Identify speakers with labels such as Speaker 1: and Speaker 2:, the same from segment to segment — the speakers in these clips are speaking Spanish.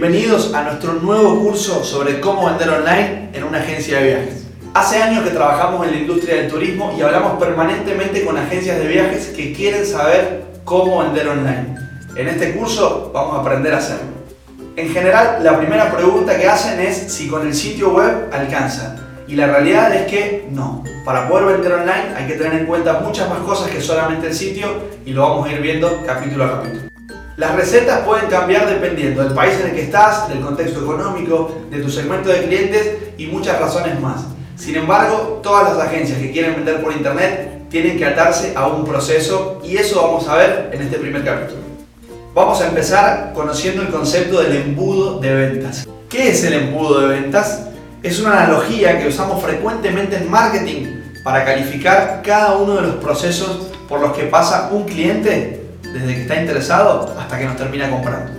Speaker 1: Bienvenidos a nuestro nuevo curso sobre cómo vender online en una agencia de viajes. Hace años que trabajamos en la industria del turismo y hablamos permanentemente con agencias de viajes que quieren saber cómo vender online. En este curso vamos a aprender a hacerlo. En general, la primera pregunta que hacen es si con el sitio web alcanza. Y la realidad es que no. Para poder vender online hay que tener en cuenta muchas más cosas que solamente el sitio y lo vamos a ir viendo capítulo a capítulo. Las recetas pueden cambiar dependiendo del país en el que estás, del contexto económico, de tu segmento de clientes y muchas razones más. Sin embargo, todas las agencias que quieren vender por internet tienen que atarse a un proceso y eso vamos a ver en este primer capítulo. Vamos a empezar conociendo el concepto del embudo de ventas. ¿Qué es el embudo de ventas? Es una analogía que usamos frecuentemente en marketing para calificar cada uno de los procesos por los que pasa un cliente desde que está interesado hasta que nos termina comprando.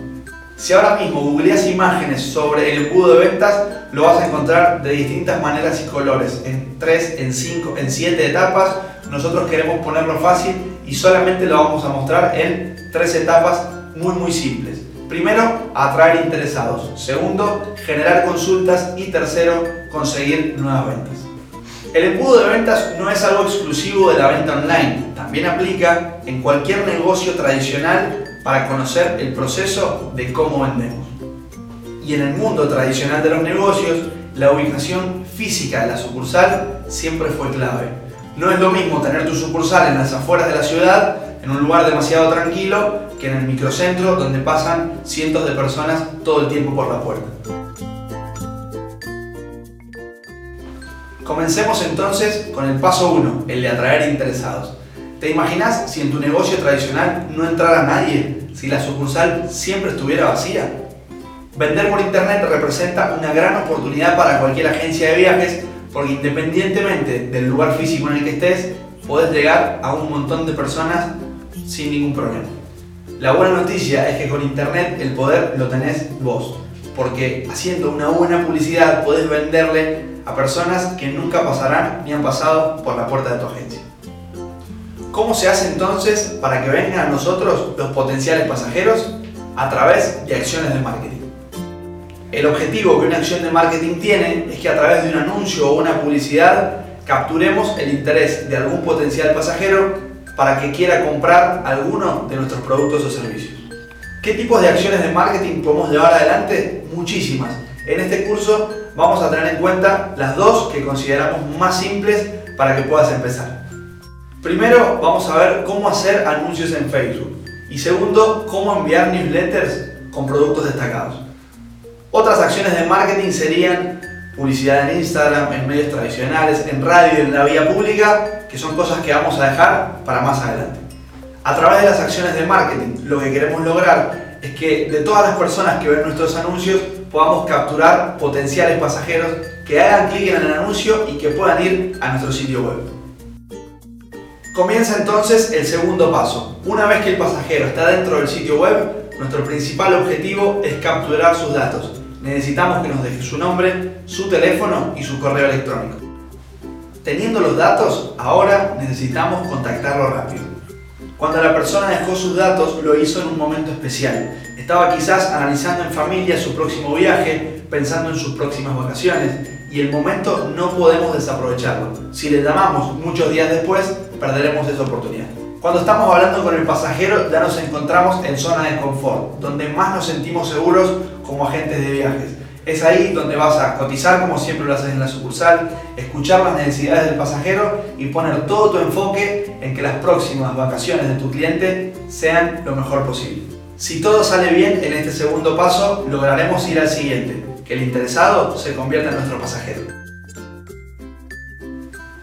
Speaker 1: Si ahora mismo googleas imágenes sobre el embudo de ventas, lo vas a encontrar de distintas maneras y colores, en 3, en 5, en 7 etapas. Nosotros queremos ponerlo fácil y solamente lo vamos a mostrar en tres etapas muy muy simples. Primero, atraer interesados. Segundo, generar consultas. Y tercero, conseguir nuevas ventas. El embudo de ventas no es algo exclusivo de la venta online, también aplica en cualquier negocio tradicional para conocer el proceso de cómo vendemos. Y en el mundo tradicional de los negocios, la ubicación física de la sucursal siempre fue clave. No es lo mismo tener tu sucursal en las afueras de la ciudad, en un lugar demasiado tranquilo, que en el microcentro donde pasan cientos de personas todo el tiempo por la puerta. Comencemos entonces con el paso 1, el de atraer interesados. ¿Te imaginas si en tu negocio tradicional no entrara nadie? Si la sucursal siempre estuviera vacía. Vender por internet representa una gran oportunidad para cualquier agencia de viajes porque independientemente del lugar físico en el que estés, puedes llegar a un montón de personas sin ningún problema. La buena noticia es que con internet el poder lo tenés vos, porque haciendo una buena publicidad puedes venderle a personas que nunca pasarán ni han pasado por la puerta de tu agencia. ¿Cómo se hace entonces para que vengan a nosotros los potenciales pasajeros? A través de acciones de marketing. El objetivo que una acción de marketing tiene es que a través de un anuncio o una publicidad capturemos el interés de algún potencial pasajero para que quiera comprar alguno de nuestros productos o servicios. ¿Qué tipos de acciones de marketing podemos llevar adelante? Muchísimas. En este curso vamos a tener en cuenta las dos que consideramos más simples para que puedas empezar. Primero vamos a ver cómo hacer anuncios en Facebook y segundo cómo enviar newsletters con productos destacados. Otras acciones de marketing serían publicidad en Instagram, en medios tradicionales, en radio en la vía pública, que son cosas que vamos a dejar para más adelante. A través de las acciones de marketing, lo que queremos lograr es que de todas las personas que ven nuestros anuncios, podamos capturar potenciales pasajeros que hagan clic en el anuncio y que puedan ir a nuestro sitio web. Comienza entonces el segundo paso. Una vez que el pasajero está dentro del sitio web, nuestro principal objetivo es capturar sus datos. Necesitamos que nos deje su nombre, su teléfono y su correo electrónico. Teniendo los datos, ahora necesitamos contactarlo rápido. Cuando la persona dejó sus datos, lo hizo en un momento especial. Estaba quizás analizando en familia su próximo viaje, pensando en sus próximas vacaciones, y el momento no podemos desaprovecharlo. Si le llamamos muchos días después, perderemos esa oportunidad. Cuando estamos hablando con el pasajero, ya nos encontramos en zona de confort, donde más nos sentimos seguros como agentes de viajes. Es ahí donde vas a cotizar como siempre lo haces en la sucursal, escuchar las necesidades del pasajero y poner todo tu enfoque en que las próximas vacaciones de tu cliente sean lo mejor posible. Si todo sale bien en este segundo paso, lograremos ir al siguiente, que el interesado se convierta en nuestro pasajero.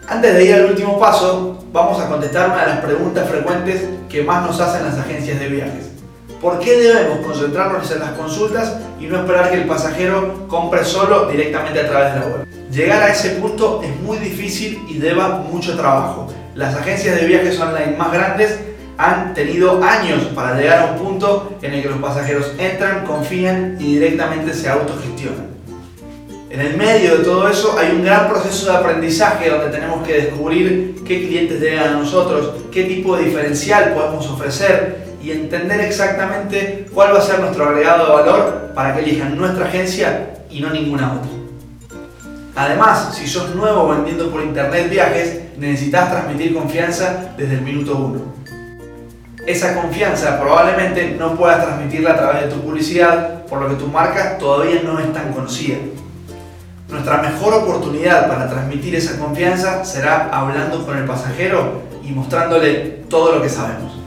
Speaker 1: Antes de ir al último paso, vamos a contestar una de las preguntas frecuentes que más nos hacen las agencias de viajes. ¿Por qué debemos concentrarnos en las consultas y no esperar que el pasajero compre solo directamente a través de la web? Llegar a ese punto es muy difícil y lleva mucho trabajo. Las agencias de viajes online más grandes han tenido años para llegar a un punto en el que los pasajeros entran, confían y directamente se autogestionan. En el medio de todo eso hay un gran proceso de aprendizaje donde tenemos que descubrir qué clientes llegan a nosotros, qué tipo de diferencial podemos ofrecer y entender exactamente cuál va a ser nuestro agregado de valor para que elijan nuestra agencia y no ninguna otra. Además, si sos nuevo vendiendo por internet viajes, necesitas transmitir confianza desde el minuto uno. Esa confianza probablemente no puedas transmitirla a través de tu publicidad, por lo que tu marca todavía no es tan conocida. Nuestra mejor oportunidad para transmitir esa confianza será hablando con el pasajero y mostrándole todo lo que sabemos.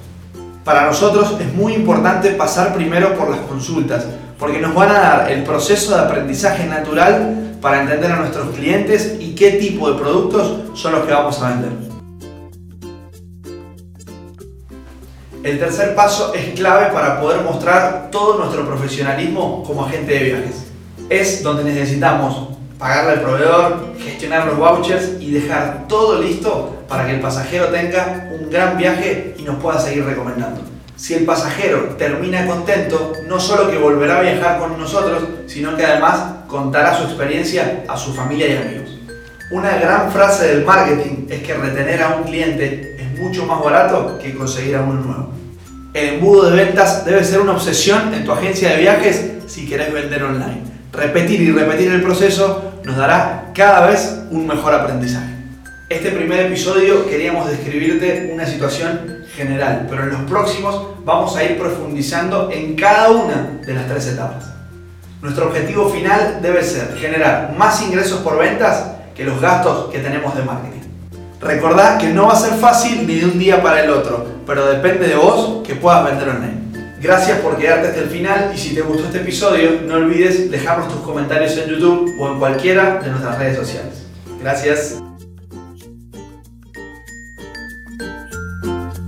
Speaker 1: Para nosotros es muy importante pasar primero por las consultas, porque nos van a dar el proceso de aprendizaje natural para entender a nuestros clientes y qué tipo de productos son los que vamos a vender. El tercer paso es clave para poder mostrar todo nuestro profesionalismo como agente de viajes. Es donde necesitamos pagarle al proveedor, gestionar los vouchers y dejar todo listo para que el pasajero tenga un gran viaje y nos pueda seguir recomendando. Si el pasajero termina contento, no solo que volverá a viajar con nosotros, sino que además contará su experiencia a su familia y amigos. Una gran frase del marketing es que retener a un cliente es mucho más barato que conseguir a uno nuevo. El embudo de ventas debe ser una obsesión en tu agencia de viajes si querés vender online. Repetir y repetir el proceso nos dará cada vez un mejor aprendizaje. Este primer episodio queríamos describirte una situación general, pero en los próximos vamos a ir profundizando en cada una de las tres etapas. Nuestro objetivo final debe ser generar más ingresos por ventas que los gastos que tenemos de marketing. Recordad que no va a ser fácil ni de un día para el otro, pero depende de vos que puedas vender online. Gracias por quedarte hasta el final y si te gustó este episodio no olvides dejarnos tus comentarios en YouTube o en cualquiera de nuestras redes sociales. Gracias.